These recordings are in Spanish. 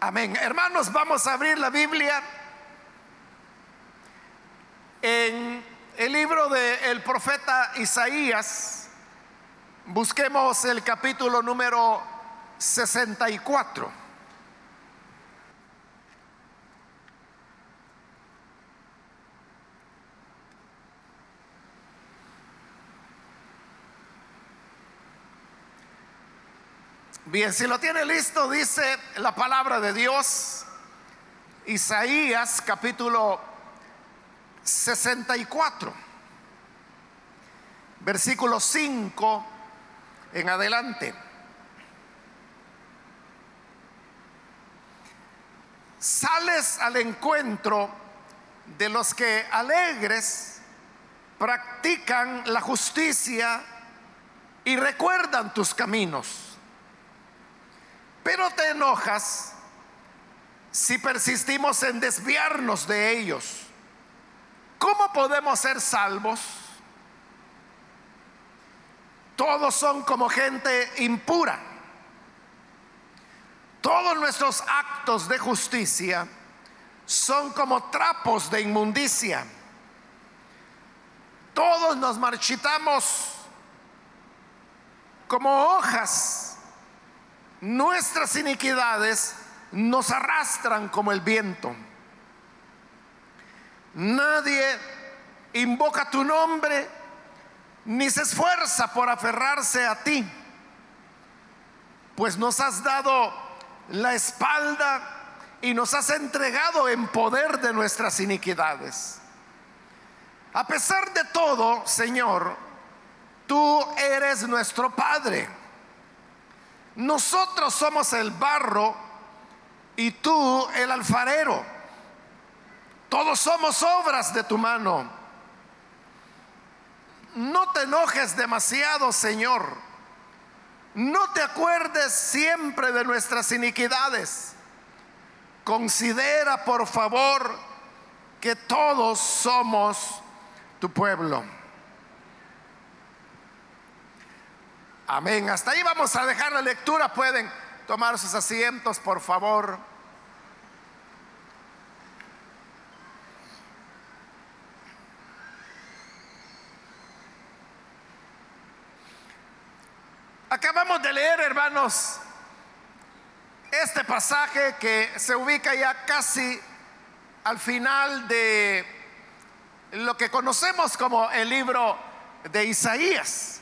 Amén. Hermanos, vamos a abrir la Biblia en el libro del profeta Isaías. Busquemos el capítulo número 64. Bien, si lo tiene listo, dice la palabra de Dios, Isaías capítulo 64, versículo 5 en adelante. Sales al encuentro de los que alegres practican la justicia y recuerdan tus caminos pero te enojas si persistimos en desviarnos de ellos. ¿Cómo podemos ser salvos? Todos son como gente impura. Todos nuestros actos de justicia son como trapos de inmundicia. Todos nos marchitamos como hojas Nuestras iniquidades nos arrastran como el viento. Nadie invoca tu nombre ni se esfuerza por aferrarse a ti, pues nos has dado la espalda y nos has entregado en poder de nuestras iniquidades. A pesar de todo, Señor, tú eres nuestro Padre nosotros somos el barro y tú el alfarero. Todos somos obras de tu mano. No te enojes demasiado, Señor. No te acuerdes siempre de nuestras iniquidades. Considera, por favor, que todos somos tu pueblo. Amén. Hasta ahí vamos a dejar la lectura. Pueden tomar sus asientos, por favor. Acabamos de leer, hermanos, este pasaje que se ubica ya casi al final de lo que conocemos como el libro de Isaías.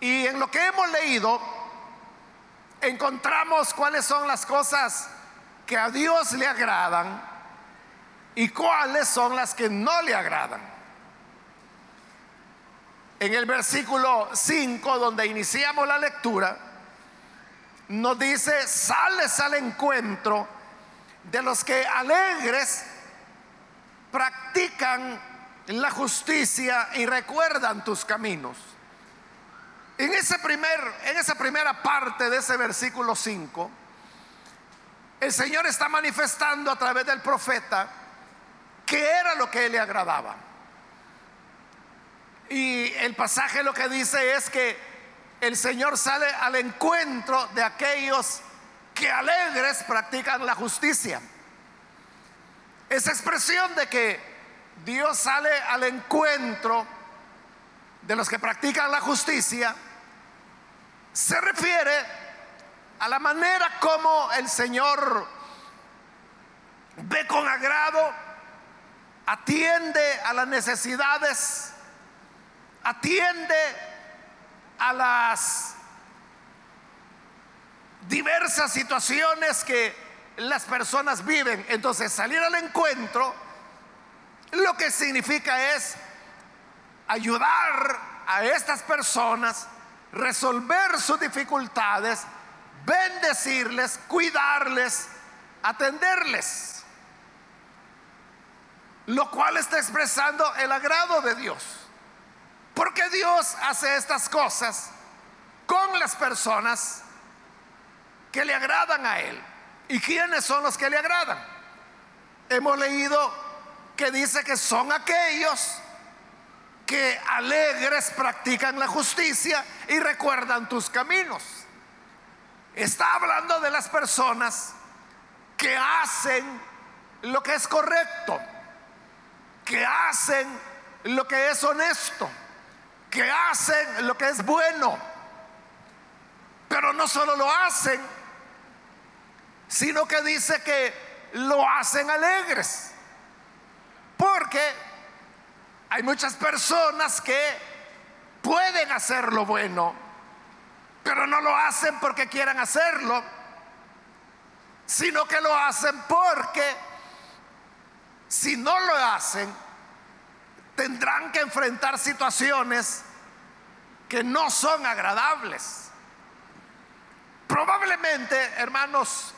Y en lo que hemos leído, encontramos cuáles son las cosas que a Dios le agradan y cuáles son las que no le agradan. En el versículo 5, donde iniciamos la lectura, nos dice, sales al encuentro de los que alegres practican la justicia y recuerdan tus caminos. En, ese primer, en esa primera parte de ese versículo 5, el Señor está manifestando a través del profeta que era lo que le agradaba. Y el pasaje lo que dice es que el Señor sale al encuentro de aquellos que alegres practican la justicia. Esa expresión de que Dios sale al encuentro de los que practican la justicia se refiere a la manera como el Señor ve con agrado, atiende a las necesidades, atiende a las diversas situaciones que las personas viven. Entonces salir al encuentro lo que significa es ayudar a estas personas, resolver sus dificultades, bendecirles, cuidarles, atenderles. Lo cual está expresando el agrado de Dios. Porque Dios hace estas cosas con las personas que le agradan a Él. ¿Y quiénes son los que le agradan? Hemos leído que dice que son aquellos que alegres practican la justicia y recuerdan tus caminos. Está hablando de las personas que hacen lo que es correcto, que hacen lo que es honesto, que hacen lo que es bueno. Pero no solo lo hacen, sino que dice que lo hacen alegres. Porque hay muchas personas que pueden hacer lo bueno, pero no lo hacen porque quieran hacerlo, sino que lo hacen porque si no lo hacen, tendrán que enfrentar situaciones que no son agradables. Probablemente, hermanos,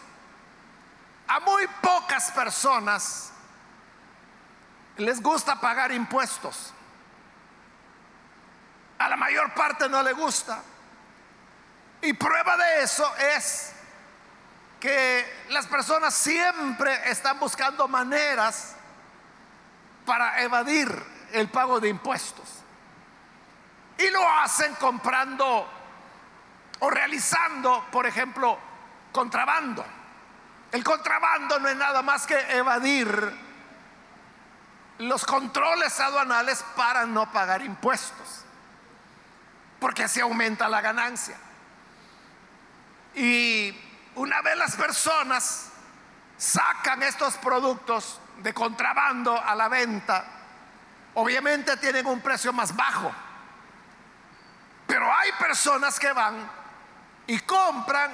a muy pocas personas les gusta pagar impuestos. A la mayor parte no le gusta. Y prueba de eso es que las personas siempre están buscando maneras para evadir el pago de impuestos. Y lo hacen comprando o realizando, por ejemplo, contrabando. El contrabando no es nada más que evadir los controles aduanales para no pagar impuestos, porque así aumenta la ganancia. Y una vez las personas sacan estos productos de contrabando a la venta, obviamente tienen un precio más bajo. Pero hay personas que van y compran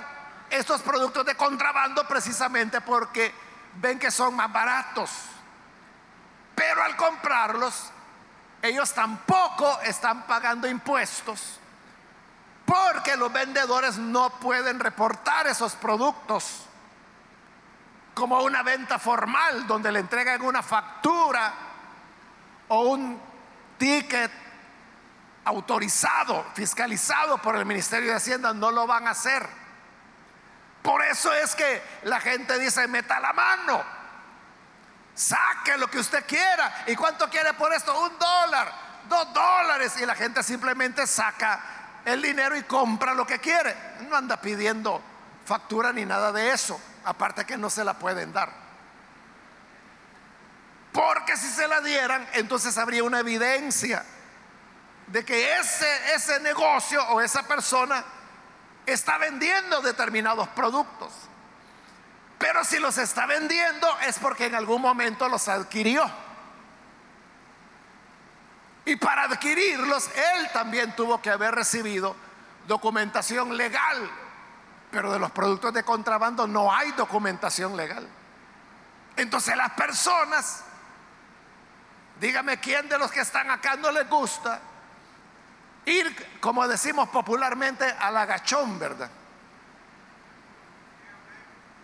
estos productos de contrabando precisamente porque ven que son más baratos. Pero al comprarlos, ellos tampoco están pagando impuestos porque los vendedores no pueden reportar esos productos como una venta formal donde le entregan una factura o un ticket autorizado, fiscalizado por el Ministerio de Hacienda, no lo van a hacer. Por eso es que la gente dice, meta la mano, saque lo que usted quiera. ¿Y cuánto quiere por esto? Un dólar, dos dólares. Y la gente simplemente saca el dinero y compra lo que quiere. No anda pidiendo factura ni nada de eso. Aparte que no se la pueden dar. Porque si se la dieran, entonces habría una evidencia de que ese, ese negocio o esa persona está vendiendo determinados productos. Pero si los está vendiendo es porque en algún momento los adquirió. Y para adquirirlos, él también tuvo que haber recibido documentación legal. Pero de los productos de contrabando no hay documentación legal. Entonces las personas, dígame quién de los que están acá no les gusta ir, como decimos popularmente, al agachón, ¿verdad?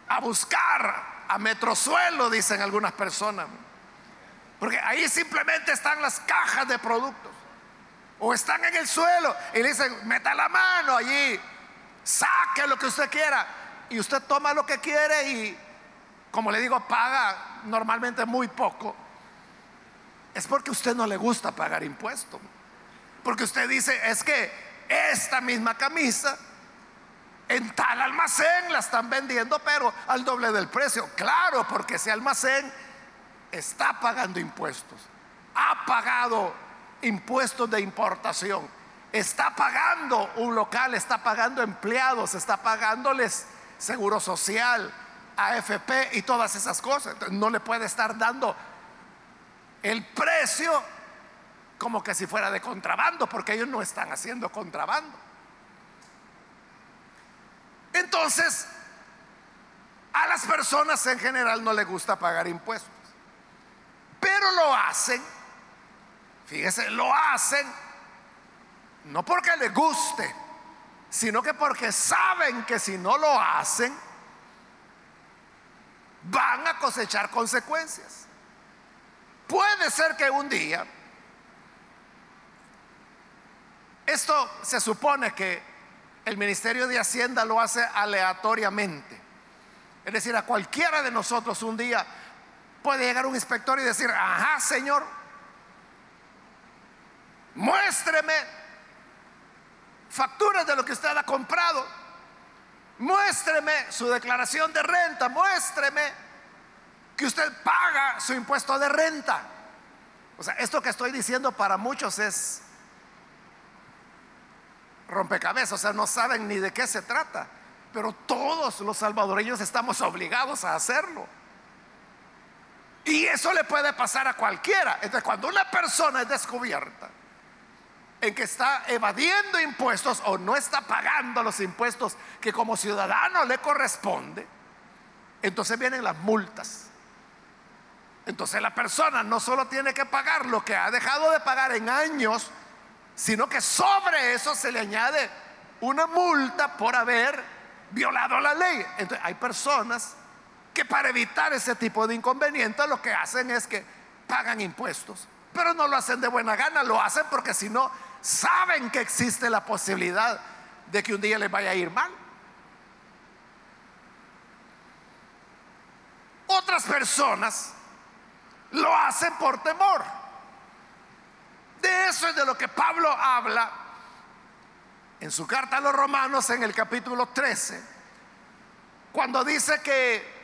A buscar a metrosuelo, dicen algunas personas. Porque ahí simplemente están las cajas de productos. O están en el suelo y le dicen, meta la mano allí, saque lo que usted quiera. Y usted toma lo que quiere y, como le digo, paga normalmente muy poco. Es porque a usted no le gusta pagar impuestos. Porque usted dice, es que esta misma camisa en tal almacén la están vendiendo, pero al doble del precio. Claro, porque ese almacén está pagando impuestos, ha pagado impuestos de importación, está pagando un local, está pagando empleados, está pagándoles seguro social, AFP y todas esas cosas. no le puede estar dando el precio como que si fuera de contrabando, porque ellos no están haciendo contrabando. Entonces, a las personas en general no les gusta pagar impuestos. Pero lo hacen, fíjese, lo hacen no porque les guste, sino que porque saben que si no lo hacen, van a cosechar consecuencias. Puede ser que un día, esto se supone que el Ministerio de Hacienda lo hace aleatoriamente. Es decir, a cualquiera de nosotros un día Puede llegar un inspector y decir, ajá, señor, muéstreme facturas de lo que usted ha comprado. muéstreme su declaración de renta, muéstreme que usted paga su impuesto de renta. O sea, esto que estoy diciendo para muchos es rompecabezas, o sea, no saben ni de qué se trata, pero todos los salvadoreños estamos obligados a hacerlo. Y eso le puede pasar a cualquiera. Entonces, cuando una persona es descubierta en que está evadiendo impuestos o no está pagando los impuestos que como ciudadano le corresponde, entonces vienen las multas. Entonces la persona no solo tiene que pagar lo que ha dejado de pagar en años, sino que sobre eso se le añade una multa por haber violado la ley. Entonces hay personas que para evitar ese tipo de inconvenientes lo que hacen es que pagan impuestos, pero no lo hacen de buena gana, lo hacen porque si no saben que existe la posibilidad de que un día les vaya a ir mal. Otras personas lo hacen por temor. Eso es de lo que Pablo habla en su carta a los romanos en el capítulo 13, cuando dice que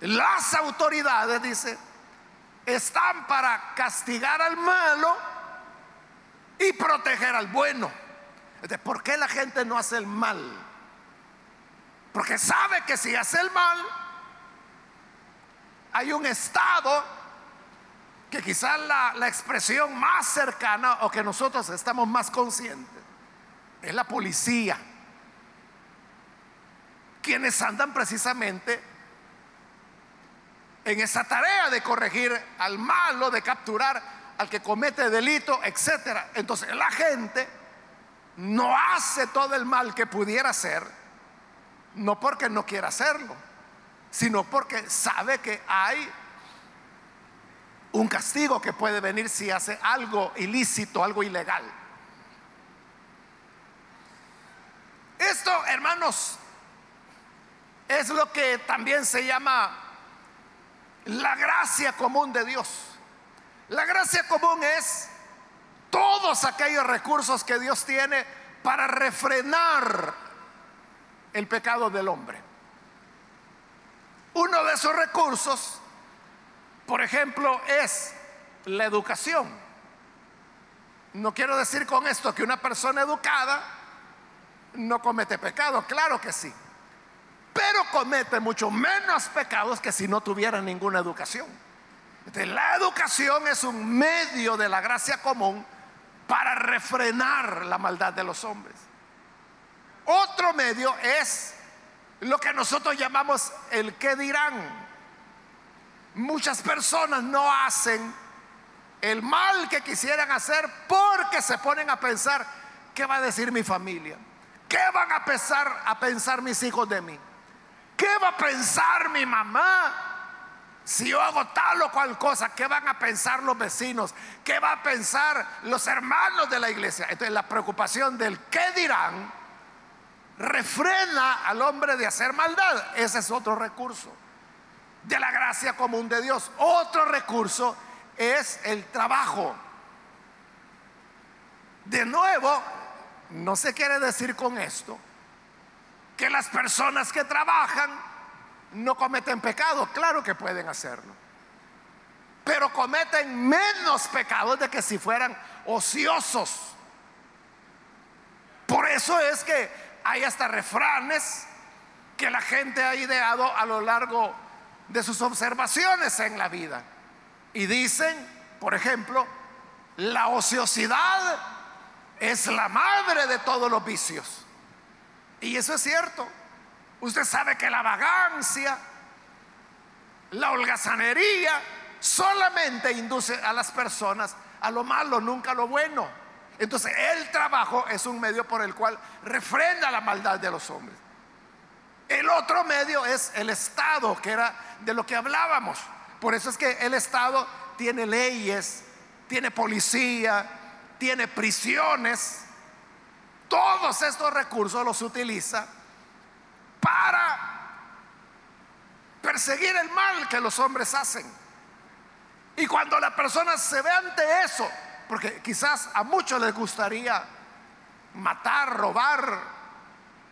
las autoridades, dice, están para castigar al malo y proteger al bueno. ¿Por qué la gente no hace el mal? Porque sabe que si hace el mal, hay un estado que quizás la, la expresión más cercana o que nosotros estamos más conscientes es la policía, quienes andan precisamente en esa tarea de corregir al malo, de capturar al que comete delito, etcétera. Entonces la gente no hace todo el mal que pudiera hacer, no porque no quiera hacerlo, sino porque sabe que hay un castigo que puede venir si hace algo ilícito, algo ilegal. Esto, hermanos, es lo que también se llama la gracia común de Dios. La gracia común es todos aquellos recursos que Dios tiene para refrenar el pecado del hombre. Uno de esos recursos, por ejemplo, es la educación. No quiero decir con esto que una persona educada no comete pecado, claro que sí pero comete mucho menos pecados que si no tuviera ninguna educación. la educación es un medio de la gracia común para refrenar la maldad de los hombres. Otro medio es lo que nosotros llamamos el que dirán. Muchas personas no hacen el mal que quisieran hacer porque se ponen a pensar, ¿qué va a decir mi familia? ¿Qué van a pensar, a pensar mis hijos de mí? ¿Qué va a pensar mi mamá? Si yo hago tal o cual cosa, ¿qué van a pensar los vecinos? ¿Qué va a pensar los hermanos de la iglesia? Entonces la preocupación del qué dirán refrena al hombre de hacer maldad. Ese es otro recurso de la gracia común de Dios. Otro recurso es el trabajo. De nuevo, no se quiere decir con esto que las personas que trabajan no cometen pecado. Claro que pueden hacerlo. Pero cometen menos pecados de que si fueran ociosos. Por eso es que hay hasta refranes que la gente ha ideado a lo largo de sus observaciones en la vida. Y dicen, por ejemplo, la ociosidad es la madre de todos los vicios. Y eso es cierto. Usted sabe que la vagancia, la holgazanería, solamente induce a las personas a lo malo, nunca a lo bueno. Entonces el trabajo es un medio por el cual refrenda la maldad de los hombres. El otro medio es el Estado, que era de lo que hablábamos. Por eso es que el Estado tiene leyes, tiene policía, tiene prisiones, todos estos recursos los utiliza para perseguir el mal que los hombres hacen. Y cuando la persona se ve ante eso, porque quizás a muchos les gustaría matar, robar,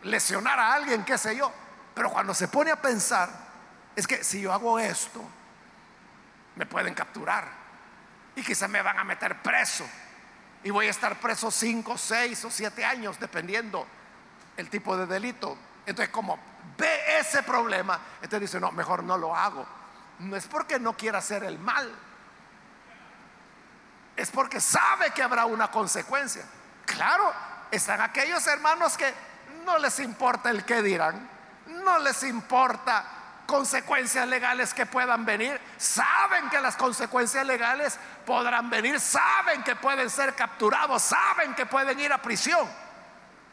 lesionar a alguien, qué sé yo. Pero cuando se pone a pensar, es que si yo hago esto, me pueden capturar y quizá me van a meter preso y voy a estar preso cinco, seis o siete años, dependiendo el tipo de delito. Entonces, como ve ese problema, entonces dice, no, mejor no lo hago. No es porque no quiera hacer el mal, es porque sabe que habrá una consecuencia. Claro, están aquellos hermanos que no les importa el que dirán, no les importa consecuencias legales que puedan venir, saben que las consecuencias legales podrán venir, saben que pueden ser capturados, saben que pueden ir a prisión,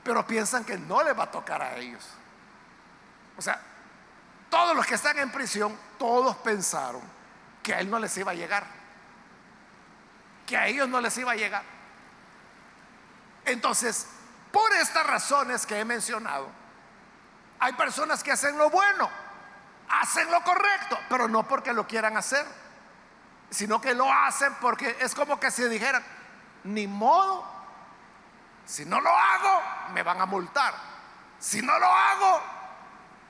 pero piensan que no les va a tocar a ellos. O sea, todos los que están en prisión, todos pensaron que a él no les iba a llegar, que a ellos no les iba a llegar. Entonces, por estas razones que he mencionado, hay personas que hacen lo bueno, hacen lo correcto, pero no porque lo quieran hacer, sino que lo hacen porque es como que si dijeran, ni modo, si no lo hago, me van a multar, si no lo hago,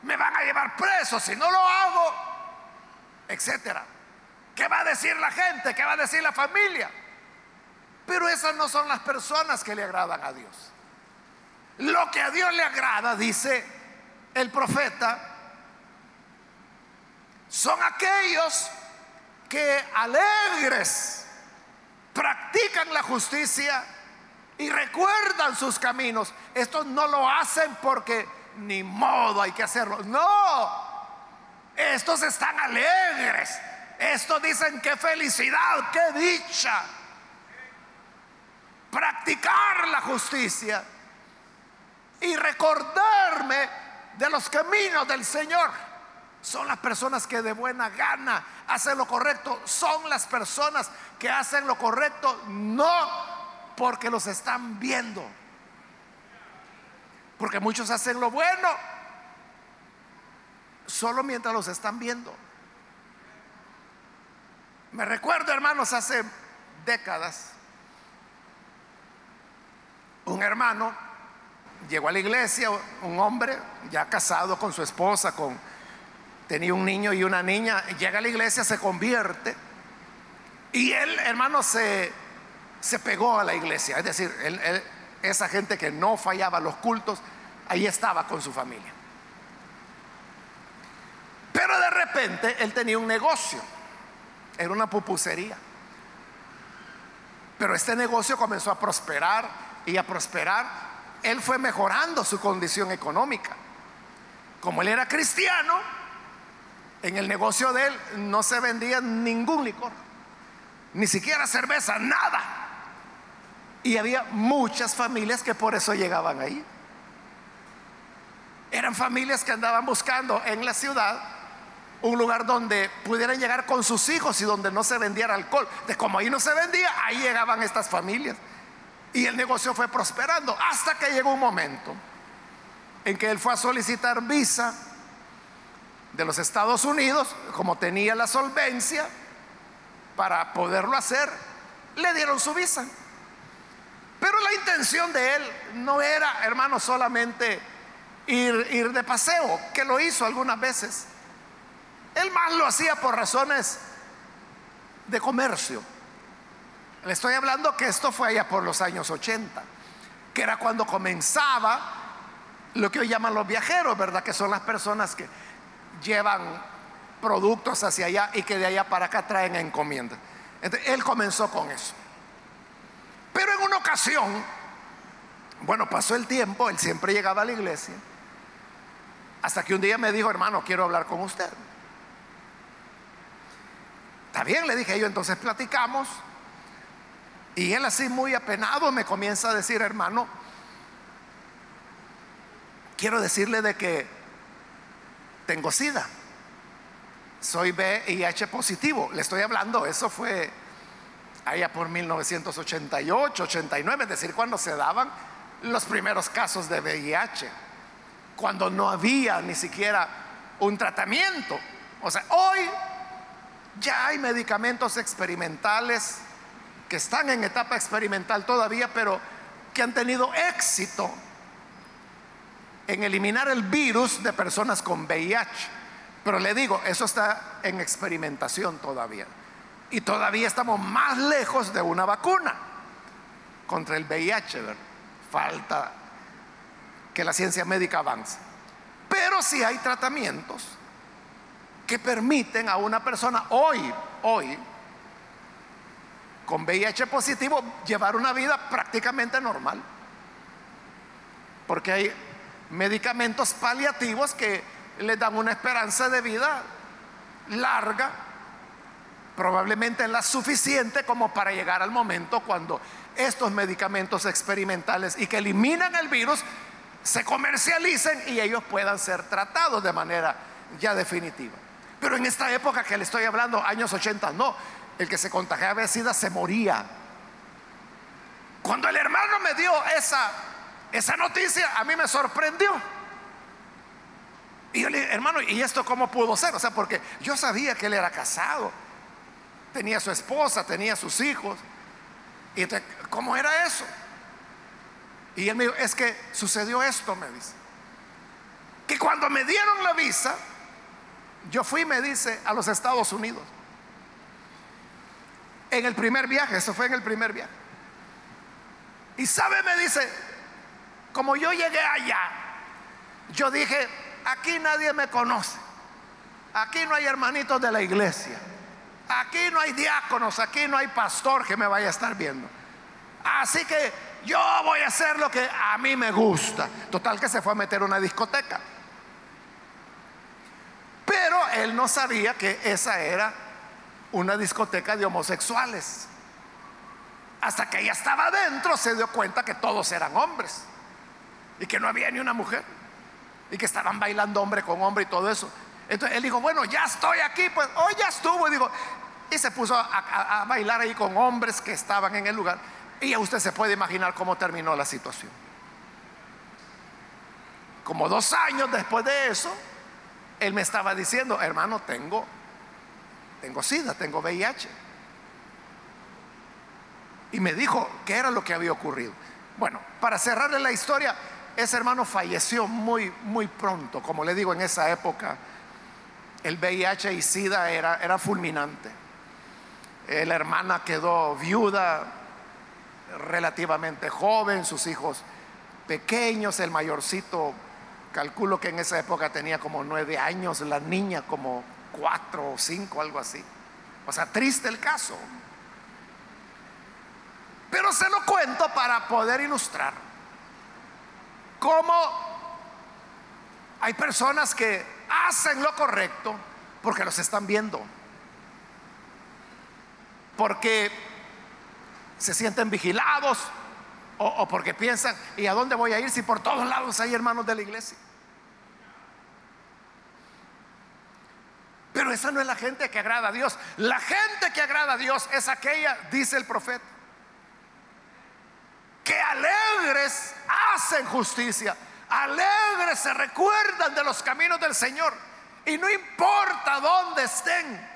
me van a llevar preso, si no lo hago, etcétera. ¿Qué va a decir la gente? ¿Qué va a decir la familia? Pero esas no son las personas que le agradan a Dios. Lo que a Dios le agrada, dice el profeta, son aquellos que alegres practican la justicia y recuerdan sus caminos. Estos no lo hacen porque ni modo hay que hacerlo. No, estos están alegres. Estos dicen qué felicidad, qué dicha. Practicar la justicia y recordarme de los caminos del Señor. Son las personas que de buena gana hacen lo correcto. Son las personas que hacen lo correcto no porque los están viendo. Porque muchos hacen lo bueno solo mientras los están viendo. Me recuerdo, hermanos, hace décadas, un hermano llegó a la iglesia, un hombre ya casado con su esposa, con, tenía un niño y una niña, llega a la iglesia, se convierte y él, hermano, se, se pegó a la iglesia, es decir, esa gente que no fallaba los cultos, ahí estaba con su familia. Pero de repente él tenía un negocio, era una pupusería. Pero este negocio comenzó a prosperar y a prosperar él fue mejorando su condición económica. Como él era cristiano, en el negocio de él no se vendía ningún licor, ni siquiera cerveza, nada. Y había muchas familias que por eso llegaban ahí. Eran familias que andaban buscando en la ciudad un lugar donde pudieran llegar con sus hijos y donde no se vendiera alcohol. De como ahí no se vendía, ahí llegaban estas familias. Y el negocio fue prosperando hasta que llegó un momento en que él fue a solicitar visa de los Estados Unidos, como tenía la solvencia para poderlo hacer, le dieron su visa. Pero la intención de él no era, hermano, solamente ir, ir de paseo, que lo hizo algunas veces. Él más lo hacía por razones de comercio. Le estoy hablando que esto fue allá por los años 80, que era cuando comenzaba lo que hoy llaman los viajeros, ¿verdad? Que son las personas que llevan productos hacia allá y que de allá para acá traen encomiendas. Entonces, él comenzó con eso. Pero en una ocasión, bueno, pasó el tiempo, él siempre llegaba a la iglesia, hasta que un día me dijo, hermano, quiero hablar con usted. Está bien, le dije yo, entonces platicamos. Y él así muy apenado me comienza a decir, hermano, quiero decirle de que tengo SIDA. Soy VIH positivo. Le estoy hablando, eso fue allá por 1988, 89, es decir, cuando se daban los primeros casos de VIH, cuando no había ni siquiera un tratamiento. O sea, hoy ya hay medicamentos experimentales que están en etapa experimental todavía, pero que han tenido éxito en eliminar el virus de personas con VIH. Pero le digo, eso está en experimentación todavía. Y todavía estamos más lejos de una vacuna contra el VIH. Falta que la ciencia médica avance. Pero si hay tratamientos que permiten a una persona hoy, hoy, con VIH positivo, llevar una vida prácticamente normal. Porque hay medicamentos paliativos que le dan una esperanza de vida larga, probablemente la suficiente como para llegar al momento cuando estos medicamentos experimentales y que eliminan el virus se comercialicen y ellos puedan ser tratados de manera ya definitiva. Pero en esta época que le estoy hablando, años 80, no, el que se contagiaba de SIDA se moría. Cuando el hermano me dio esa, esa noticia, a mí me sorprendió. Y yo le dije, hermano, ¿y esto cómo pudo ser? O sea, porque yo sabía que él era casado, tenía su esposa, tenía sus hijos. ¿Y cómo era eso? Y él me dijo, es que sucedió esto, me dice. Que cuando me dieron la visa, yo fui, me dice, a los Estados Unidos. En el primer viaje, eso fue en el primer viaje. Y sabe, me dice, como yo llegué allá, yo dije, aquí nadie me conoce. Aquí no hay hermanitos de la iglesia. Aquí no hay diáconos, aquí no hay pastor que me vaya a estar viendo. Así que yo voy a hacer lo que a mí me gusta. Total que se fue a meter una discoteca. Pero él no sabía que esa era una discoteca de homosexuales. Hasta que ella estaba adentro se dio cuenta que todos eran hombres y que no había ni una mujer y que estaban bailando hombre con hombre y todo eso. Entonces él dijo, bueno, ya estoy aquí, pues hoy ya estuvo. Y, y se puso a, a bailar ahí con hombres que estaban en el lugar. Y usted se puede imaginar cómo terminó la situación. Como dos años después de eso, él me estaba diciendo, hermano, tengo, tengo SIDA, tengo VIH. Y me dijo qué era lo que había ocurrido. Bueno, para cerrarle la historia, ese hermano falleció muy, muy pronto. Como le digo, en esa época el VIH y SIDA era, era fulminante. Eh, la hermana quedó viuda relativamente joven, sus hijos pequeños, el mayorcito Calculo que en esa época tenía como nueve años, la niña como cuatro o cinco, algo así. O sea, triste el caso. Pero se lo cuento para poder ilustrar cómo hay personas que hacen lo correcto porque los están viendo. Porque se sienten vigilados, o, porque piensan, ¿y a dónde voy a ir si por todos lados hay hermanos de la iglesia? Esa no es la gente que agrada a Dios. La gente que agrada a Dios es aquella, dice el profeta, que alegres hacen justicia, alegres se recuerdan de los caminos del Señor. Y no importa dónde estén,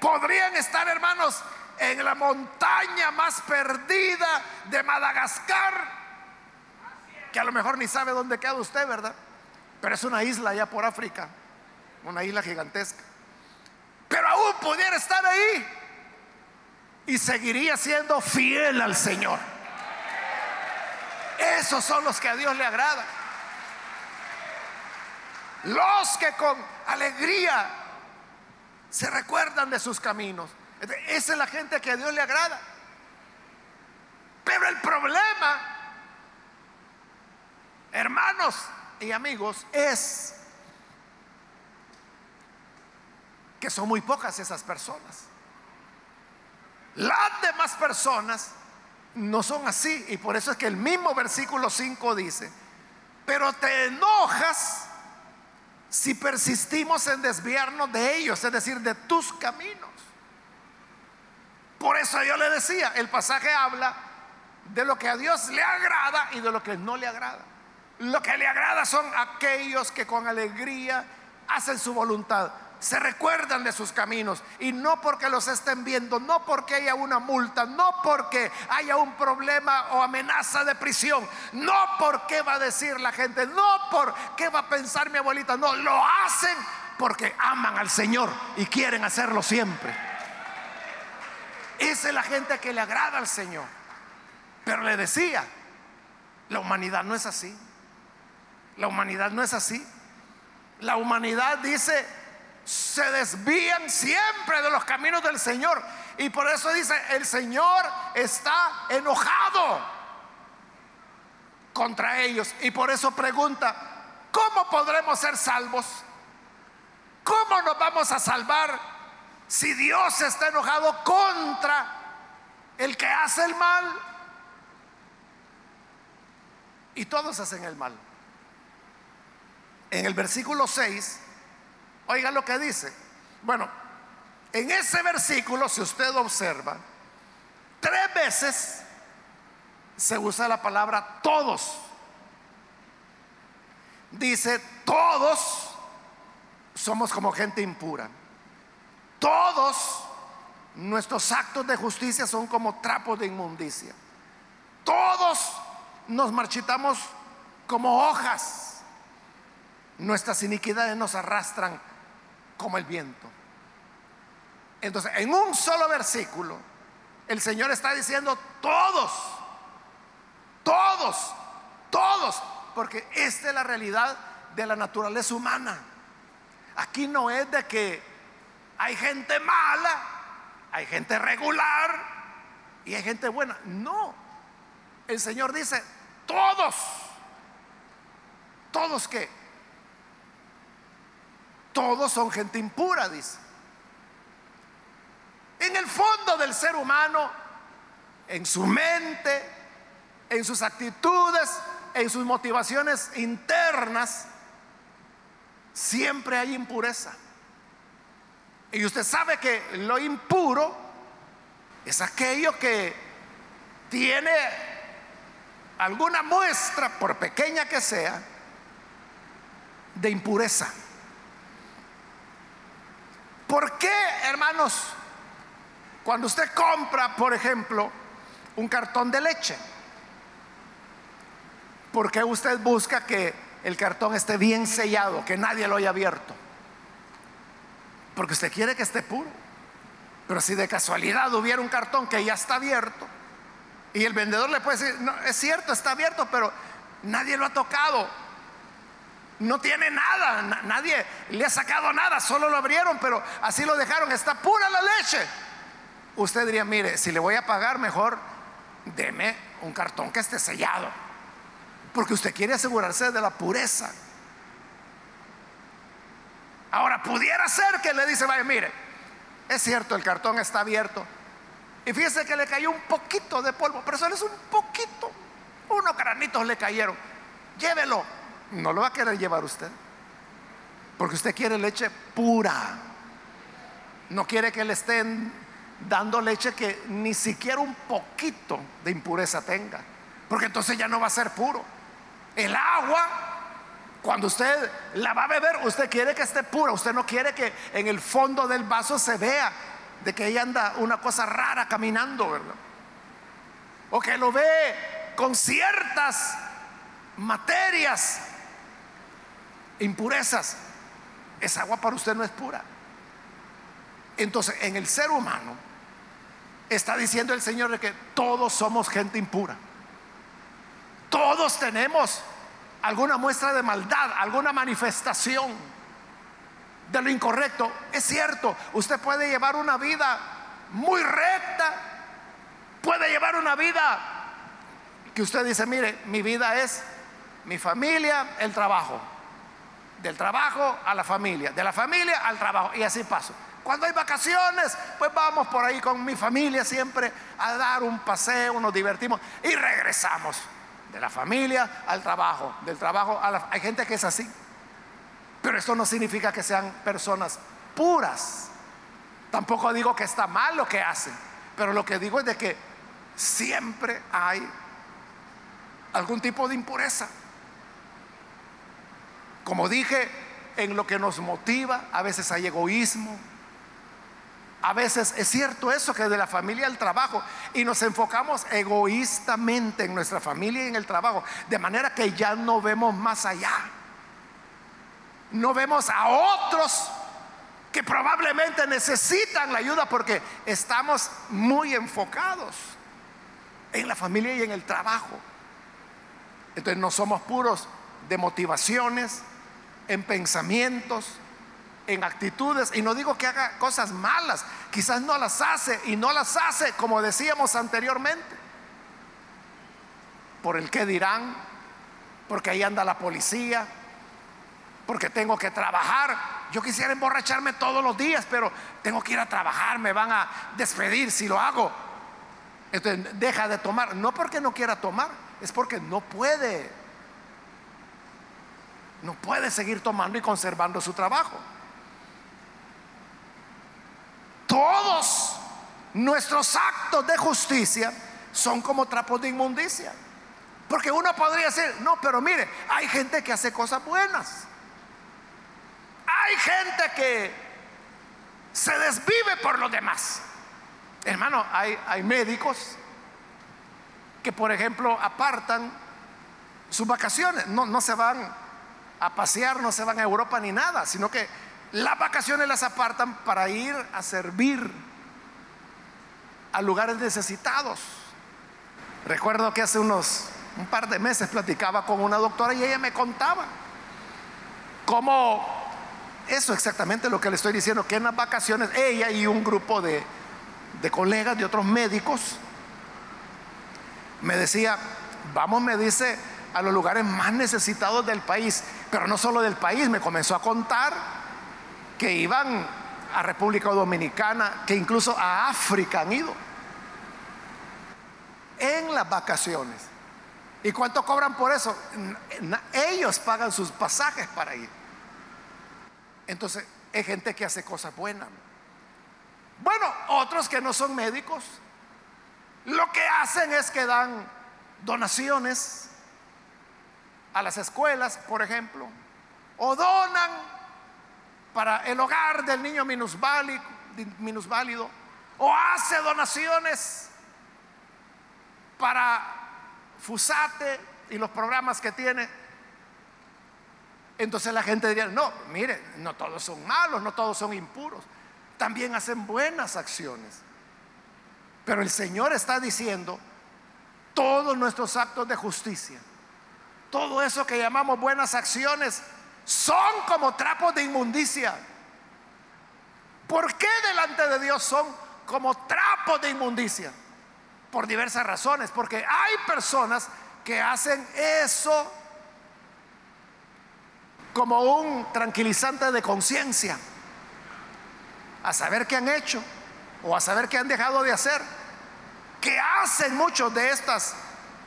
podrían estar hermanos en la montaña más perdida de Madagascar, que a lo mejor ni sabe dónde queda usted, ¿verdad? Pero es una isla allá por África, una isla gigantesca. Pero aún pudiera estar ahí y seguiría siendo fiel al Señor. Esos son los que a Dios le agrada. Los que con alegría se recuerdan de sus caminos. Esa es la gente que a Dios le agrada. Pero el problema, hermanos y amigos, es que son muy pocas esas personas. Las demás personas no son así. Y por eso es que el mismo versículo 5 dice, pero te enojas si persistimos en desviarnos de ellos, es decir, de tus caminos. Por eso yo le decía, el pasaje habla de lo que a Dios le agrada y de lo que no le agrada. Lo que le agrada son aquellos que con alegría hacen su voluntad, se recuerdan de sus caminos y no porque los estén viendo, no porque haya una multa, no porque haya un problema o amenaza de prisión, no porque va a decir la gente, no porque va a pensar mi abuelita, no, lo hacen porque aman al Señor y quieren hacerlo siempre. Esa es la gente que le agrada al Señor. Pero le decía, la humanidad no es así. La humanidad no es así. La humanidad dice, se desvían siempre de los caminos del Señor. Y por eso dice, el Señor está enojado contra ellos. Y por eso pregunta, ¿cómo podremos ser salvos? ¿Cómo nos vamos a salvar si Dios está enojado contra el que hace el mal? Y todos hacen el mal. En el versículo 6 Oiga lo que dice. Bueno, en ese versículo, si usted observa, tres veces se usa la palabra todos. Dice, todos somos como gente impura. Todos nuestros actos de justicia son como trapos de inmundicia. Todos nos marchitamos como hojas. Nuestras iniquidades nos arrastran como el viento. Entonces, en un solo versículo, el Señor está diciendo todos, todos, todos, porque esta es la realidad de la naturaleza humana. Aquí no es de que hay gente mala, hay gente regular y hay gente buena. No, el Señor dice, todos, todos que todos son gente impura, dice. En el fondo del ser humano, en su mente, en sus actitudes, en sus motivaciones internas, siempre hay impureza. Y usted sabe que lo impuro es aquello que tiene alguna muestra, por pequeña que sea, de impureza. ¿Por qué, hermanos, cuando usted compra, por ejemplo, un cartón de leche? ¿Por qué usted busca que el cartón esté bien sellado, que nadie lo haya abierto? Porque usted quiere que esté puro. Pero si de casualidad hubiera un cartón que ya está abierto y el vendedor le puede decir, no, es cierto, está abierto, pero nadie lo ha tocado, no tiene nada, nadie le ha sacado nada, solo lo abrieron, pero así lo dejaron, está pura la leche. Usted diría, mire, si le voy a pagar, mejor deme un cartón que esté sellado, porque usted quiere asegurarse de la pureza. Ahora, pudiera ser que le dice, vaya, mire, es cierto, el cartón está abierto, y fíjese que le cayó un poquito de polvo, pero solo es un poquito, unos granitos le cayeron, llévelo no lo va a querer llevar usted. Porque usted quiere leche pura. No quiere que le estén dando leche que ni siquiera un poquito de impureza tenga. Porque entonces ya no va a ser puro. El agua, cuando usted la va a beber, usted quiere que esté pura. Usted no quiere que en el fondo del vaso se vea de que ahí anda una cosa rara caminando, ¿verdad? O que lo ve con ciertas materias impurezas, esa agua para usted no es pura. Entonces, en el ser humano está diciendo el Señor de que todos somos gente impura. Todos tenemos alguna muestra de maldad, alguna manifestación de lo incorrecto. Es cierto, usted puede llevar una vida muy recta, puede llevar una vida que usted dice, mire, mi vida es mi familia, el trabajo del trabajo a la familia, de la familia al trabajo, y así paso. Cuando hay vacaciones, pues vamos por ahí con mi familia siempre a dar un paseo, nos divertimos y regresamos de la familia al trabajo, del trabajo a la... Hay gente que es así, pero esto no significa que sean personas puras. Tampoco digo que está mal lo que hacen, pero lo que digo es de que siempre hay algún tipo de impureza. Como dije, en lo que nos motiva, a veces hay egoísmo, a veces es cierto eso que de la familia al trabajo y nos enfocamos egoístamente en nuestra familia y en el trabajo, de manera que ya no vemos más allá. No vemos a otros que probablemente necesitan la ayuda porque estamos muy enfocados en la familia y en el trabajo. Entonces no somos puros de motivaciones, en pensamientos, en actitudes, y no digo que haga cosas malas, quizás no las hace y no las hace como decíamos anteriormente, por el que dirán, porque ahí anda la policía, porque tengo que trabajar. Yo quisiera emborracharme todos los días, pero tengo que ir a trabajar, me van a despedir si lo hago. Entonces deja de tomar, no porque no quiera tomar, es porque no puede. No puede seguir tomando y conservando su trabajo. Todos nuestros actos de justicia son como trapos de inmundicia. Porque uno podría decir, no, pero mire, hay gente que hace cosas buenas. Hay gente que se desvive por los demás. Hermano, hay, hay médicos que, por ejemplo, apartan sus vacaciones. No, no se van a pasear, no se van a Europa ni nada, sino que las vacaciones las apartan para ir a servir a lugares necesitados. Recuerdo que hace unos un par de meses platicaba con una doctora y ella me contaba cómo eso exactamente lo que le estoy diciendo, que en las vacaciones ella y un grupo de, de colegas, de otros médicos, me decía, vamos, me dice, a los lugares más necesitados del país, pero no solo del país, me comenzó a contar que iban a República Dominicana, que incluso a África han ido en las vacaciones. ¿Y cuánto cobran por eso? Ellos pagan sus pasajes para ir. Entonces, hay gente que hace cosas buenas. Bueno, otros que no son médicos, lo que hacen es que dan donaciones a las escuelas, por ejemplo, o donan para el hogar del niño minusválido, o hace donaciones para FUSATE y los programas que tiene. Entonces la gente diría, no, mire, no todos son malos, no todos son impuros, también hacen buenas acciones. Pero el Señor está diciendo, todos nuestros actos de justicia, todo eso que llamamos buenas acciones, son como trapos de inmundicia. ¿Por qué delante de Dios son como trapos de inmundicia? Por diversas razones, porque hay personas que hacen eso como un tranquilizante de conciencia, a saber qué han hecho o a saber qué han dejado de hacer, que hacen muchos de estas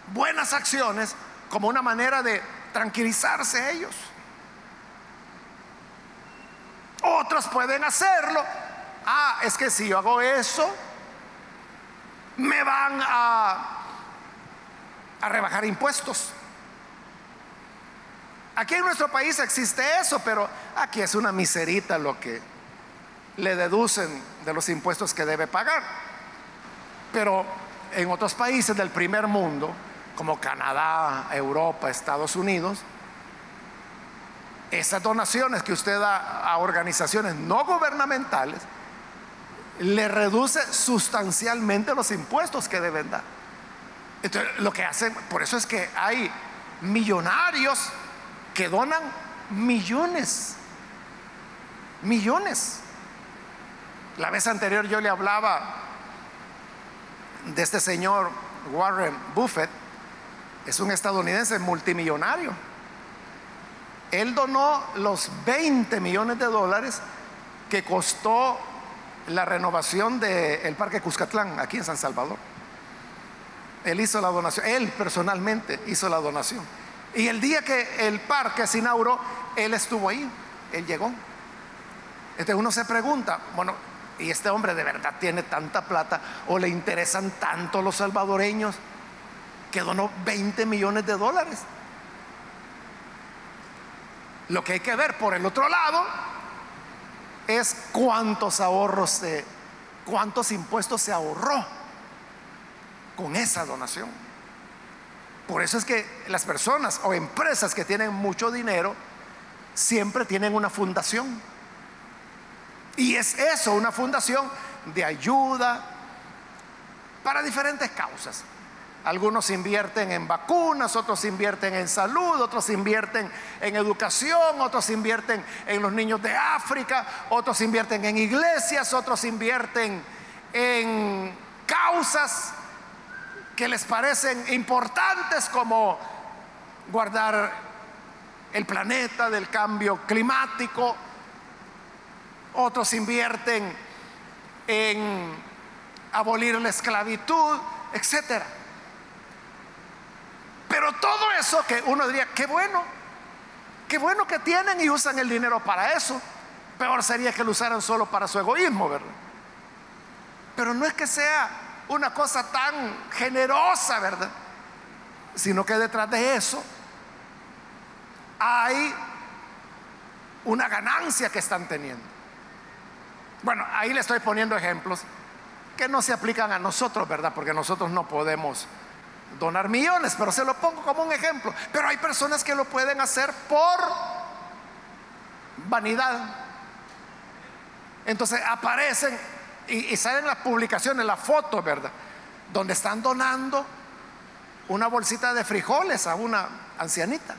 buenas acciones como una manera de tranquilizarse ellos. Otros pueden hacerlo. Ah, es que si yo hago eso, me van a, a rebajar impuestos. Aquí en nuestro país existe eso, pero aquí es una miserita lo que le deducen de los impuestos que debe pagar. Pero en otros países del primer mundo, como Canadá, Europa, Estados Unidos, esas donaciones que usted da a organizaciones no gubernamentales le reduce sustancialmente los impuestos que deben dar. Entonces, lo que hacen, por eso es que hay millonarios que donan millones, millones. La vez anterior yo le hablaba de este señor Warren Buffett, es un estadounidense multimillonario. Él donó los 20 millones de dólares que costó la renovación del Parque Cuscatlán, aquí en San Salvador. Él hizo la donación, él personalmente hizo la donación. Y el día que el parque se inauguró, él estuvo ahí, él llegó. Entonces uno se pregunta, bueno, ¿y este hombre de verdad tiene tanta plata o le interesan tanto los salvadoreños que donó 20 millones de dólares? Lo que hay que ver por el otro lado es cuántos ahorros, se, cuántos impuestos se ahorró con esa donación. Por eso es que las personas o empresas que tienen mucho dinero siempre tienen una fundación. Y es eso, una fundación de ayuda para diferentes causas. Algunos invierten en vacunas, otros invierten en salud, otros invierten en educación, otros invierten en los niños de África, otros invierten en iglesias, otros invierten en causas que les parecen importantes como guardar el planeta del cambio climático, otros invierten en abolir la esclavitud, etcétera. Pero todo eso que uno diría, qué bueno, qué bueno que tienen y usan el dinero para eso. Peor sería que lo usaran solo para su egoísmo, ¿verdad? Pero no es que sea una cosa tan generosa, ¿verdad? Sino que detrás de eso hay una ganancia que están teniendo. Bueno, ahí le estoy poniendo ejemplos que no se aplican a nosotros, ¿verdad? Porque nosotros no podemos donar millones, pero se lo pongo como un ejemplo. Pero hay personas que lo pueden hacer por vanidad. Entonces aparecen y, salen las publicaciones, las fotos, ¿verdad? Donde están donando una bolsita de frijoles a una ancianita.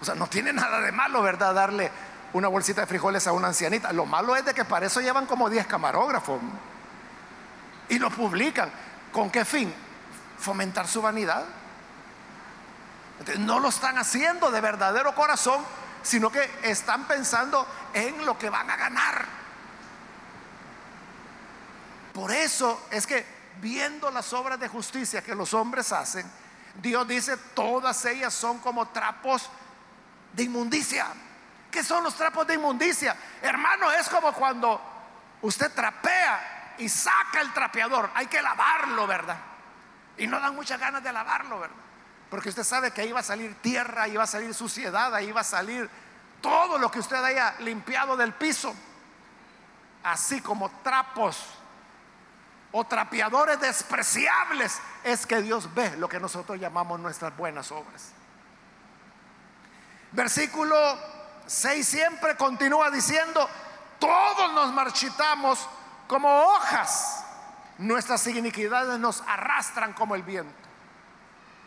O sea, no tiene nada de malo, ¿verdad? Darle una bolsita de frijoles a una ancianita. Lo malo es de que para eso llevan como 10 camarógrafos. Y lo publican. ¿Con qué fin? Fomentar su vanidad. no lo están haciendo de verdadero corazón, sino que están pensando en lo que van a ganar. Por eso es que viendo las obras de justicia que los hombres hacen, Dios dice, todas ellas son como trapos de inmundicia. ¿Qué son los trapos de inmundicia? Hermano, es como cuando usted trapea y saca el trapeador. Hay que lavarlo, ¿verdad? Y no dan muchas ganas de lavarlo, ¿verdad? Porque usted sabe que ahí va a salir tierra, ahí va a salir suciedad, ahí va a salir todo lo que usted haya limpiado del piso. Así como trapos o trapeadores despreciables es que Dios ve lo que nosotros llamamos nuestras buenas obras. Versículo 6 siempre continúa diciendo, todos nos marchitamos como hojas nuestras iniquidades nos arrastran como el viento.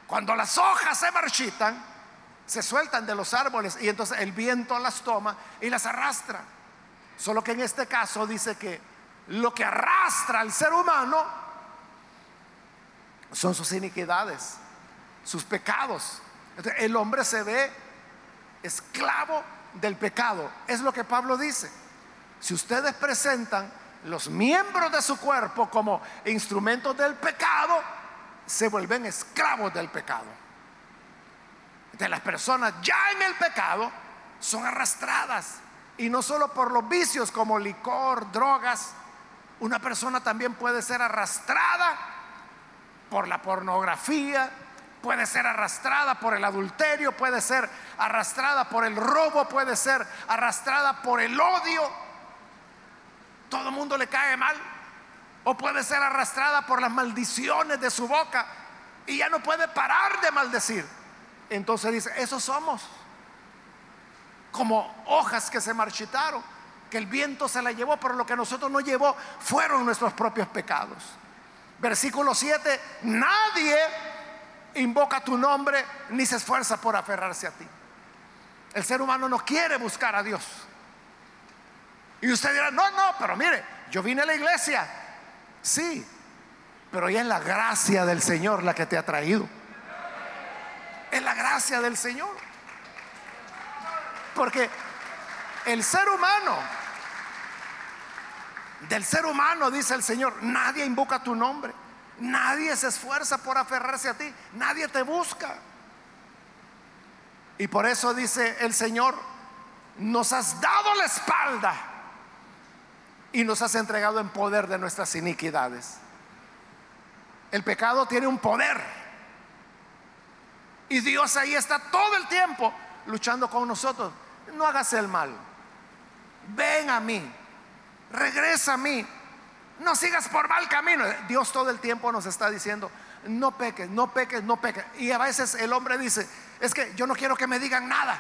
Cuando las hojas se marchitan, se sueltan de los árboles y entonces el viento las toma y las arrastra. Solo que en este caso dice que lo que arrastra al ser humano son sus iniquidades, sus pecados. el hombre se ve esclavo del pecado. Es lo que Pablo dice. Si ustedes presentan los miembros de su cuerpo como instrumentos del pecado, se vuelven esclavos del pecado. De las personas ya en el pecado son arrastradas. Y no solo por los vicios como licor, drogas. Una persona también puede ser arrastrada por la pornografía, puede ser arrastrada por el adulterio, puede ser arrastrada por el robo, puede ser arrastrada por el odio todo el mundo le cae mal. O puede ser arrastrada por las maldiciones de su boca y ya no puede parar de maldecir. Entonces dice, esos somos. Como hojas que se marchitaron, que el viento se la llevó, pero lo que nosotros nos llevó fueron nuestros propios pecados. Versículo 7, nadie invoca tu nombre ni se esfuerza por aferrarse a ti. El ser humano no quiere buscar a Dios. Y usted dirá, no, no, pero mire, yo vine a la iglesia. Sí, pero ya es la gracia del Señor la que te ha traído. Es la gracia del Señor. Porque el ser humano, del ser humano, dice el Señor, nadie invoca tu nombre. Nadie se esfuerza por aferrarse a ti. Nadie te busca. Y por eso dice el Señor, nos has dado la espalda y nos has entregado en poder de nuestras iniquidades. El pecado tiene un poder. Y Dios ahí está todo el tiempo luchando con nosotros. no hagas el mal. Ven a mí, regresa a mí, no sigas por mal camino. Dios todo el tiempo nos está diciendo, no peques, no peques, no peques. Y a veces el hombre dice, es que yo no quiero que me digan nada.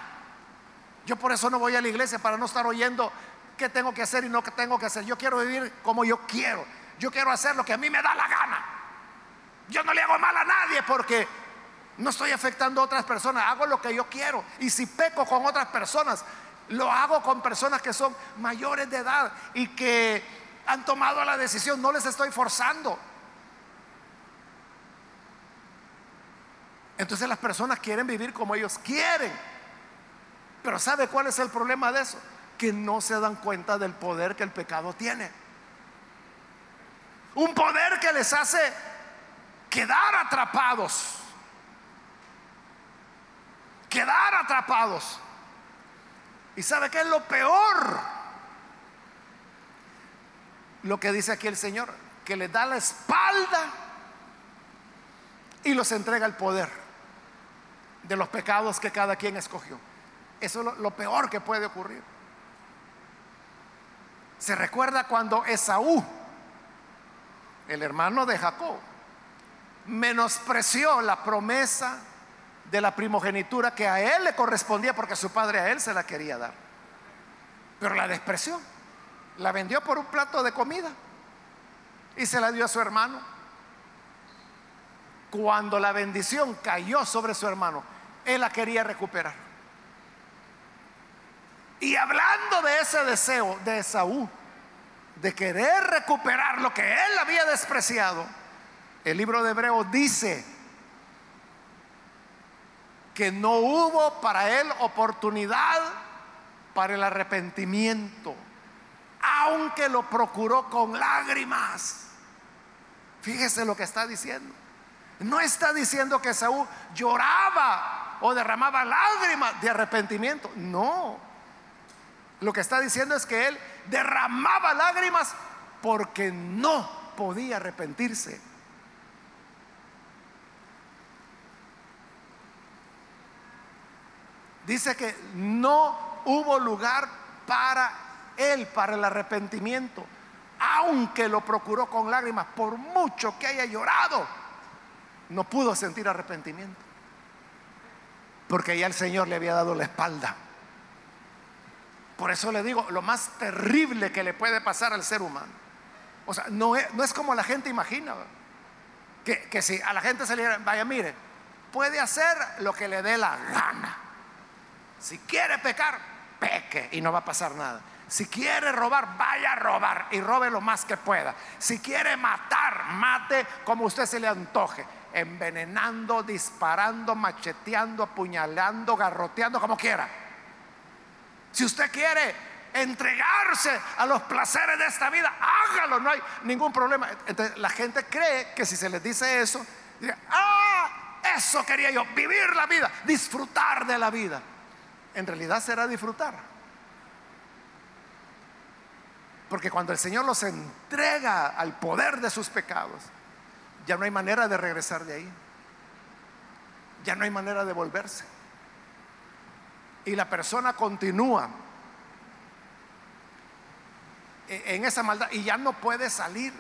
Yo por eso no voy a la iglesia para no estar oyendo qué tengo que hacer y no qué tengo que hacer. Yo quiero vivir como yo quiero. Yo quiero hacer lo que a mí me da la gana. Yo no le hago mal a nadie porque no estoy afectando a otras personas. Hago lo que yo quiero. Y si peco con otras personas, lo hago con personas que son mayores de edad y que han tomado la decisión. No les estoy forzando. Entonces las personas quieren vivir como ellos quieren. Pero ¿sabe cuál es el problema de eso? Que no se dan cuenta del poder que el pecado tiene. Un poder que les hace quedar atrapados. Quedar atrapados. ¿Y sabe qué es lo peor? Lo que dice aquí el Señor, que les da la espalda y los entrega el poder de los pecados que cada quien escogió. Eso es lo, peor que puede ocurrir. Se recuerda cuando Esaú, el hermano de Jacob, menospreció la promesa de la primogenitura que a él le correspondía porque su padre a él se la quería dar. Pero la despreció. La vendió por un plato de comida y se la dio a su hermano. Cuando la bendición cayó sobre su hermano, él la quería recuperar. Y hablando de ese deseo de Esaú, de querer recuperar lo que él había despreciado, el libro de Hebreos dice que no hubo para él oportunidad para el arrepentimiento, aunque lo procuró con lágrimas. Fíjese lo que está diciendo. No está diciendo que Saúl lloraba o derramaba lágrimas de arrepentimiento. No. Lo que está diciendo es que él derramaba lágrimas porque no podía arrepentirse. Dice que no hubo lugar para él, para el arrepentimiento, aunque lo procuró con lágrimas, por mucho que haya llorado, no pudo sentir arrepentimiento, porque ya el Señor le había dado la espalda. Por eso le digo, lo más terrible que le puede pasar al ser humano, o sea, no es, como la gente imagina, que, que si a la gente se le vaya, mire, puede hacer lo que le dé la gana. Si quiere pecar, peque y no va a pasar nada. Si quiere robar, vaya a robar y robe lo más que pueda. Si quiere matar, mate como usted se le antoje. Envenenando, disparando, macheteando, apuñalando, garroteando, como quiera. Si usted quiere entregarse a los placeres de esta vida, hágalo, no hay ningún problema. Entonces, la gente cree que si se les dice eso, ah, eso quería yo, vivir la vida, disfrutar de la vida en realidad será disfrutar. Porque cuando el Señor los entrega al poder de sus pecados, ya no hay manera de regresar de ahí. Ya no hay manera de volverse. Y la persona continúa e-, en esa maldad y ya no puede salir.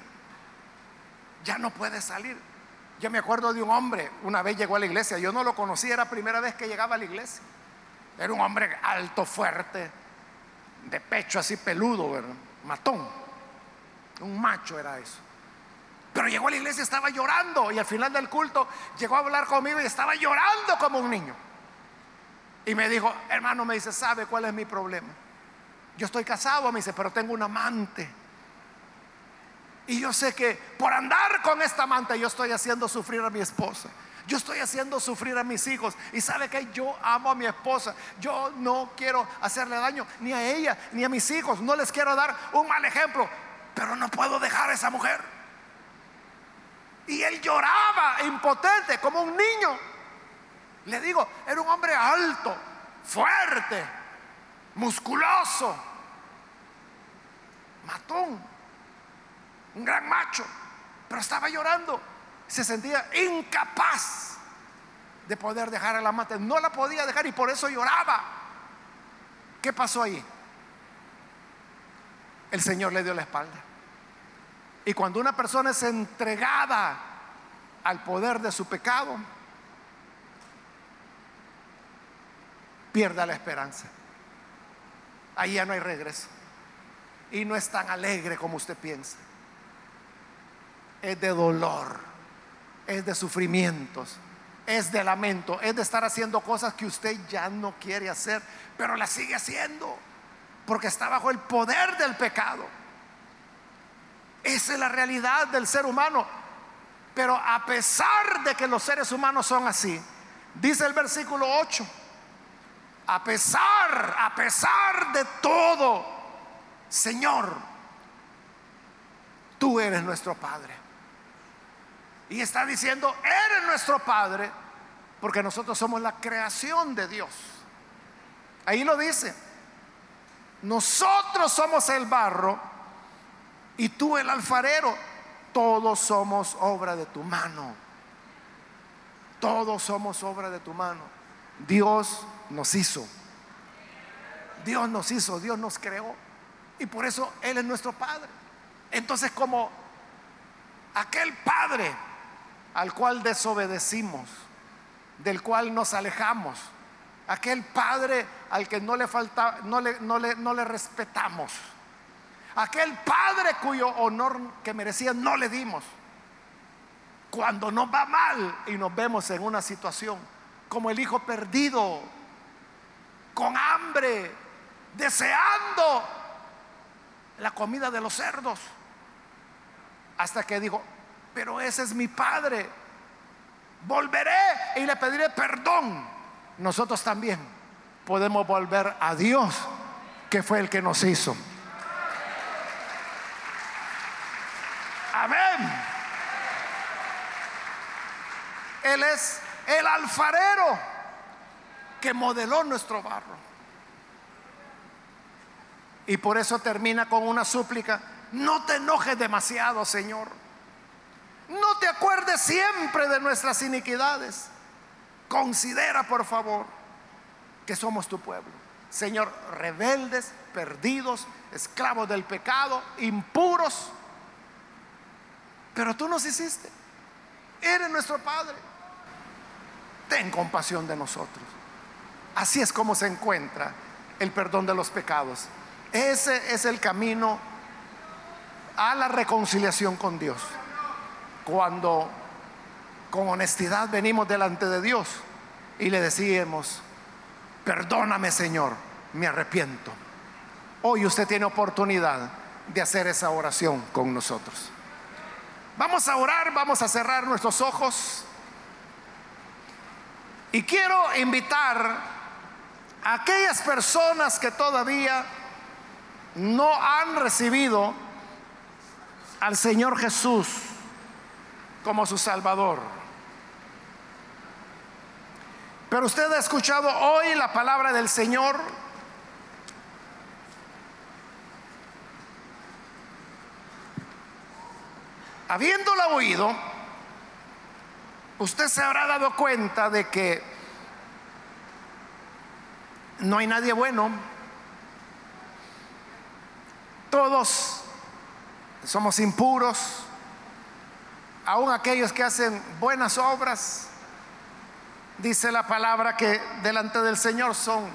Ya no puede salir. Yo me acuerdo de un hombre, una vez llegó a la iglesia, yo no lo conocía, era la primera vez que llegaba a la iglesia. Era un hombre alto, fuerte, de pecho así peludo. Matón. Un macho era eso. Pero llegó a la iglesia, estaba llorando y al final del culto llegó a hablar conmigo y estaba llorando como un niño. Y me dijo, hermano, me dice, ¿sabe cuál es mi problema? Yo estoy casado, me dice, pero tengo un amante. Y yo sé que por andar con esta amante yo estoy haciendo sufrir a mi esposa. Yo estoy haciendo sufrir a mis hijos. Y sabe que yo amo a mi esposa. Yo no quiero hacerle daño ni a ella ni a mis hijos. No les quiero dar un mal ejemplo. Pero no puedo dejar a esa mujer. Y él lloraba impotente como un niño. Le digo, era un hombre alto, fuerte, musculoso, matón, un gran macho. Pero estaba llorando se sentía incapaz de poder dejar a la amante. No la podía dejar y por eso lloraba. ¿Qué pasó ahí? El Señor le dio la espalda. Y cuando una persona es entregada al poder de su pecado, pierda la esperanza. Ahí ya no hay regreso. Y no es tan alegre como usted piensa. Es de dolor, es de sufrimientos, es de lamento, es de estar haciendo cosas que usted ya no quiere hacer, pero las sigue haciendo porque está bajo el poder del pecado. Esa es la realidad del ser humano. Pero a pesar de que los seres humanos son así, dice el versículo 8, a pesar, a pesar de todo, Señor, tú eres nuestro Padre. Y está diciendo, eres nuestro Padre, porque nosotros somos la creación de Dios. Ahí lo dice. Nosotros somos el barro y tú el alfarero. Todos somos obra de tu mano. Todos somos obra de tu mano. Dios nos hizo. Dios nos hizo, Dios nos creó. Y por eso Él es nuestro Padre. Entonces como aquel Padre al cual desobedecimos, del cual nos alejamos, aquel Padre al que no le falta, no le, no le, no le respetamos, aquel Padre cuyo honor que merecía no le dimos. Cuando nos va mal y nos vemos en una situación como el hijo perdido, con hambre, deseando la comida de los cerdos, hasta que dijo, pero ese es mi padre, volveré y le pediré perdón. Nosotros también podemos volver a Dios, que fue el que nos hizo. Amén. Él es el alfarero que modeló nuestro barro. Y por eso termina con una súplica, no te enojes demasiado, Señor. No te acuerdes siempre de nuestras iniquidades. Considera, por favor, que somos tu pueblo. Señor, rebeldes, perdidos, esclavos del pecado, impuros. Pero tú nos hiciste. Eres nuestro Padre ten compasión de nosotros. Así es como se encuentra el perdón de los pecados. Ese es el camino a la reconciliación con Dios. Cuando con honestidad venimos delante de Dios y le decimos, perdóname Señor, me arrepiento. Hoy usted tiene oportunidad de hacer esa oración con nosotros. Vamos a orar, vamos a cerrar nuestros ojos. Y quiero invitar aquellas personas que todavía no han recibido al Señor Jesús como su Salvador. Pero usted ha escuchado hoy la palabra del Señor. Habiéndola oído, usted se habrá dado cuenta de que no hay nadie bueno. Todos somos impuros, aun aquellos que hacen buenas obras. Dice la palabra que delante del Señor son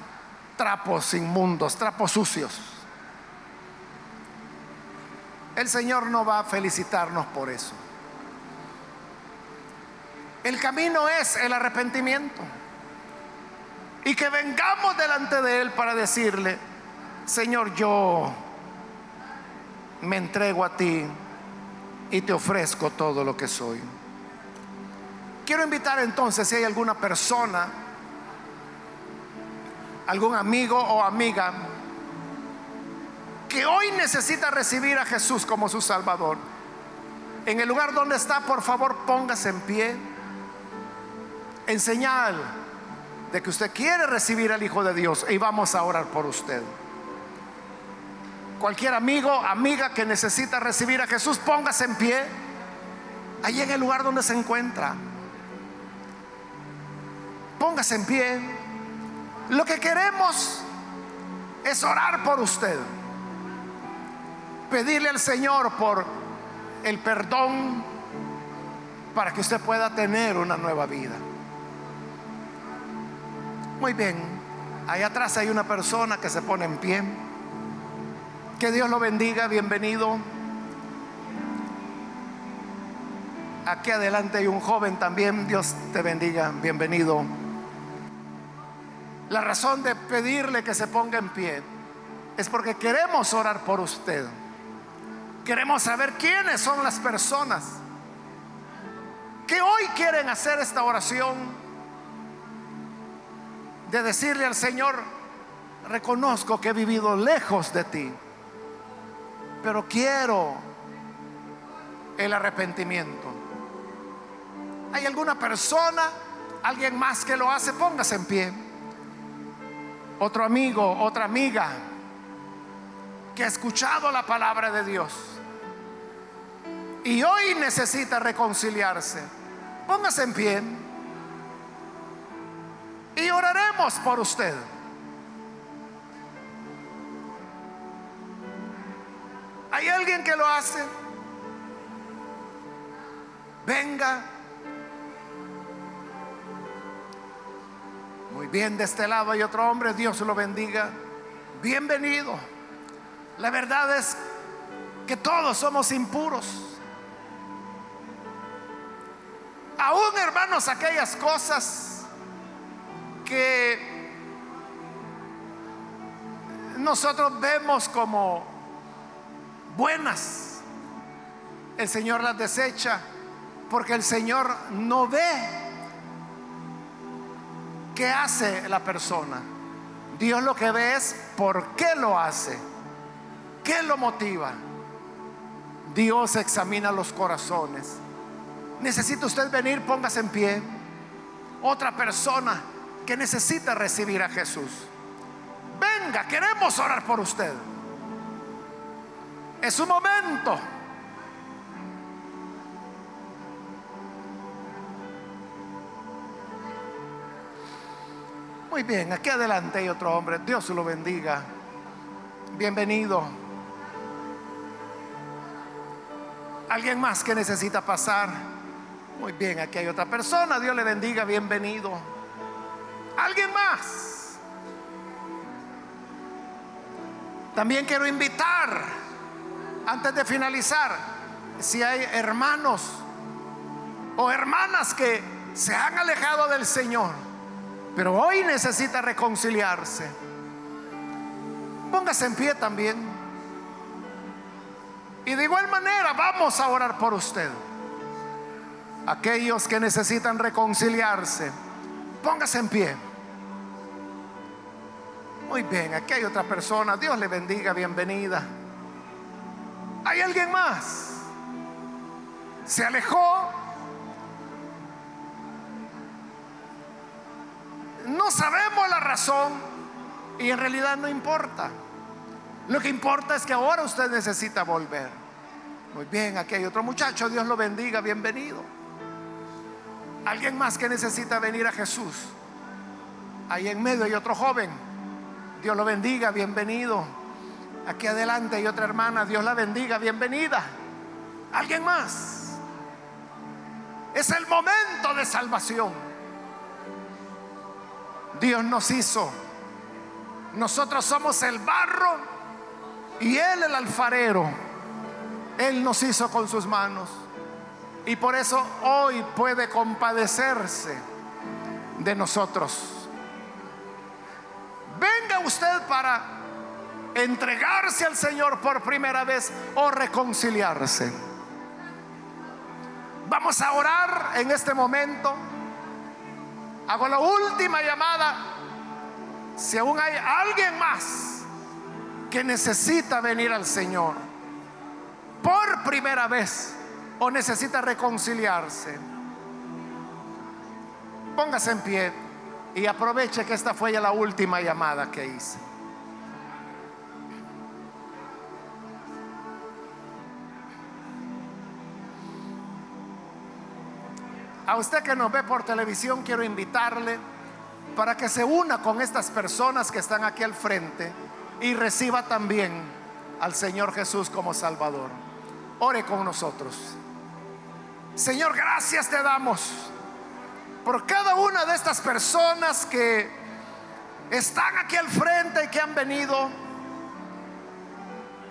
trapos inmundos, trapos sucios. El Señor no va a felicitarnos por eso. El camino es el arrepentimiento. Y que vengamos delante de Él para decirle, Señor, yo me entrego a ti y te ofrezco todo lo que soy. Quiero invitar entonces si hay alguna persona, algún amigo o amiga que hoy necesita recibir a Jesús como su Salvador. En el lugar donde está, por favor, póngase en pie en señal de que usted quiere recibir al Hijo de Dios y vamos a orar por usted. Cualquier amigo, amiga que necesita recibir a Jesús, póngase en pie, allí en el lugar donde se encuentra. Póngase en pie. Lo que queremos es orar por usted. Pedirle al Señor por el perdón para que usted pueda tener una nueva vida. Muy bien, ahí atrás hay una persona que se pone en pie. Que Dios lo bendiga, bienvenido. Aquí adelante hay un joven también, Dios te bendiga, bienvenido. La razón de pedirle que se ponga en pie es porque queremos orar por usted. Queremos saber quiénes son las personas que hoy quieren hacer esta oración de decirle al Señor, reconozco que he vivido lejos de ti, pero quiero el arrepentimiento. ¿Hay alguna persona, alguien más que lo hace? Póngase en pie. Otro amigo, otra amiga que ha escuchado la palabra de Dios y hoy necesita reconciliarse. Póngase en pie y oraremos por usted. ¿Hay alguien que lo hace? Venga. Muy bien, de este lado hay otro hombre, Dios lo bendiga. Bienvenido. La verdad es que todos somos impuros. Aún hermanos, aquellas cosas que nosotros vemos como buenas, el Señor las desecha porque el Señor no ve qué hace la persona. Dios lo que ve es por qué lo hace, qué lo motiva. Dios examina los corazones. Necesita usted venir, póngase en pie. Otra persona que necesita recibir a Jesús. Venga, queremos orar por usted. Es su momento. Muy bien, aquí adelante hay otro hombre. Dios lo bendiga. Bienvenido. ¿Alguien más que necesita pasar? Muy bien, aquí hay otra persona. Dios le bendiga, bienvenido. ¿Alguien más? También quiero invitar, antes de finalizar, si hay hermanos o hermanas que se han alejado del Señor, pero hoy necesita reconciliarse. Póngase en pie también. Y de igual manera vamos a orar por usted. Aquellos que necesitan reconciliarse, póngase en pie. Muy bien, aquí hay otra persona. Dios le bendiga, bienvenida. ¿Hay alguien más? ¿Se alejó? No sabemos la razón y en realidad no importa. Lo que importa es que ahora usted necesita volver. Muy bien, aquí hay otro muchacho. Dios lo bendiga, bienvenido. Alguien más que necesita venir a Jesús. Ahí en medio hay otro joven. Dios lo bendiga, bienvenido. Aquí adelante hay otra hermana. Dios la bendiga, bienvenida. Alguien más. Es el momento de salvación. Dios nos hizo. Nosotros somos el barro y Él el alfarero. Él nos hizo con sus manos. Y por eso hoy puede compadecerse de nosotros. Venga usted para entregarse al Señor por primera vez o reconciliarse. Vamos a orar en este momento. Hago la última llamada. Si aún hay alguien más que necesita venir al Señor por primera vez o necesita reconciliarse, póngase en pie y aproveche que esta fue ya la última llamada que hice. A usted que nos ve por televisión, quiero invitarle para que se una con estas personas que están aquí al frente y reciba también al Señor Jesús como Salvador. Ore con nosotros. Señor, gracias te damos por cada una de estas personas que están aquí al frente y que han venido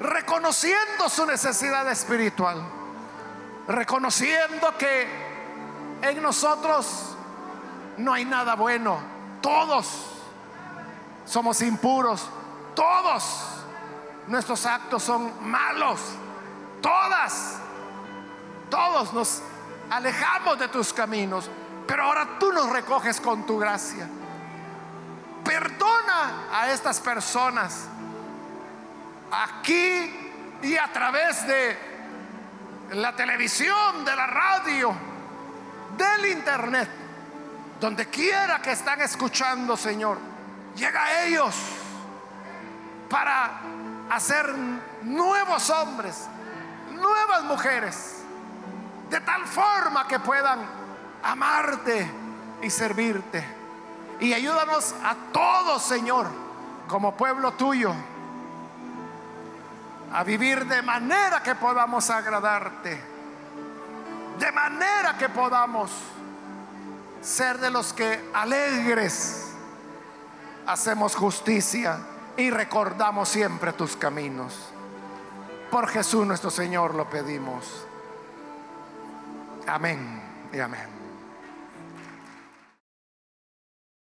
reconociendo su necesidad espiritual, reconociendo que en nosotros no hay nada bueno, todos somos impuros, todos nuestros actos son malos, todas, todos nos alejamos de tus caminos, pero ahora tú nos recoges con tu gracia. Perdona a estas personas aquí y a través de la televisión, de la radio, del internet, donde quiera que están escuchando, Señor, llega a ellos para hacer nuevos hombres, nuevas mujeres, de tal forma que puedan amarte y servirte. Y ayúdanos a todos, Señor, como pueblo tuyo, a vivir de manera que podamos agradarte, de manera que podamos ser de los que alegres hacemos justicia y recordamos siempre tus caminos. Por Jesús nuestro Señor lo pedimos. Amén y amén.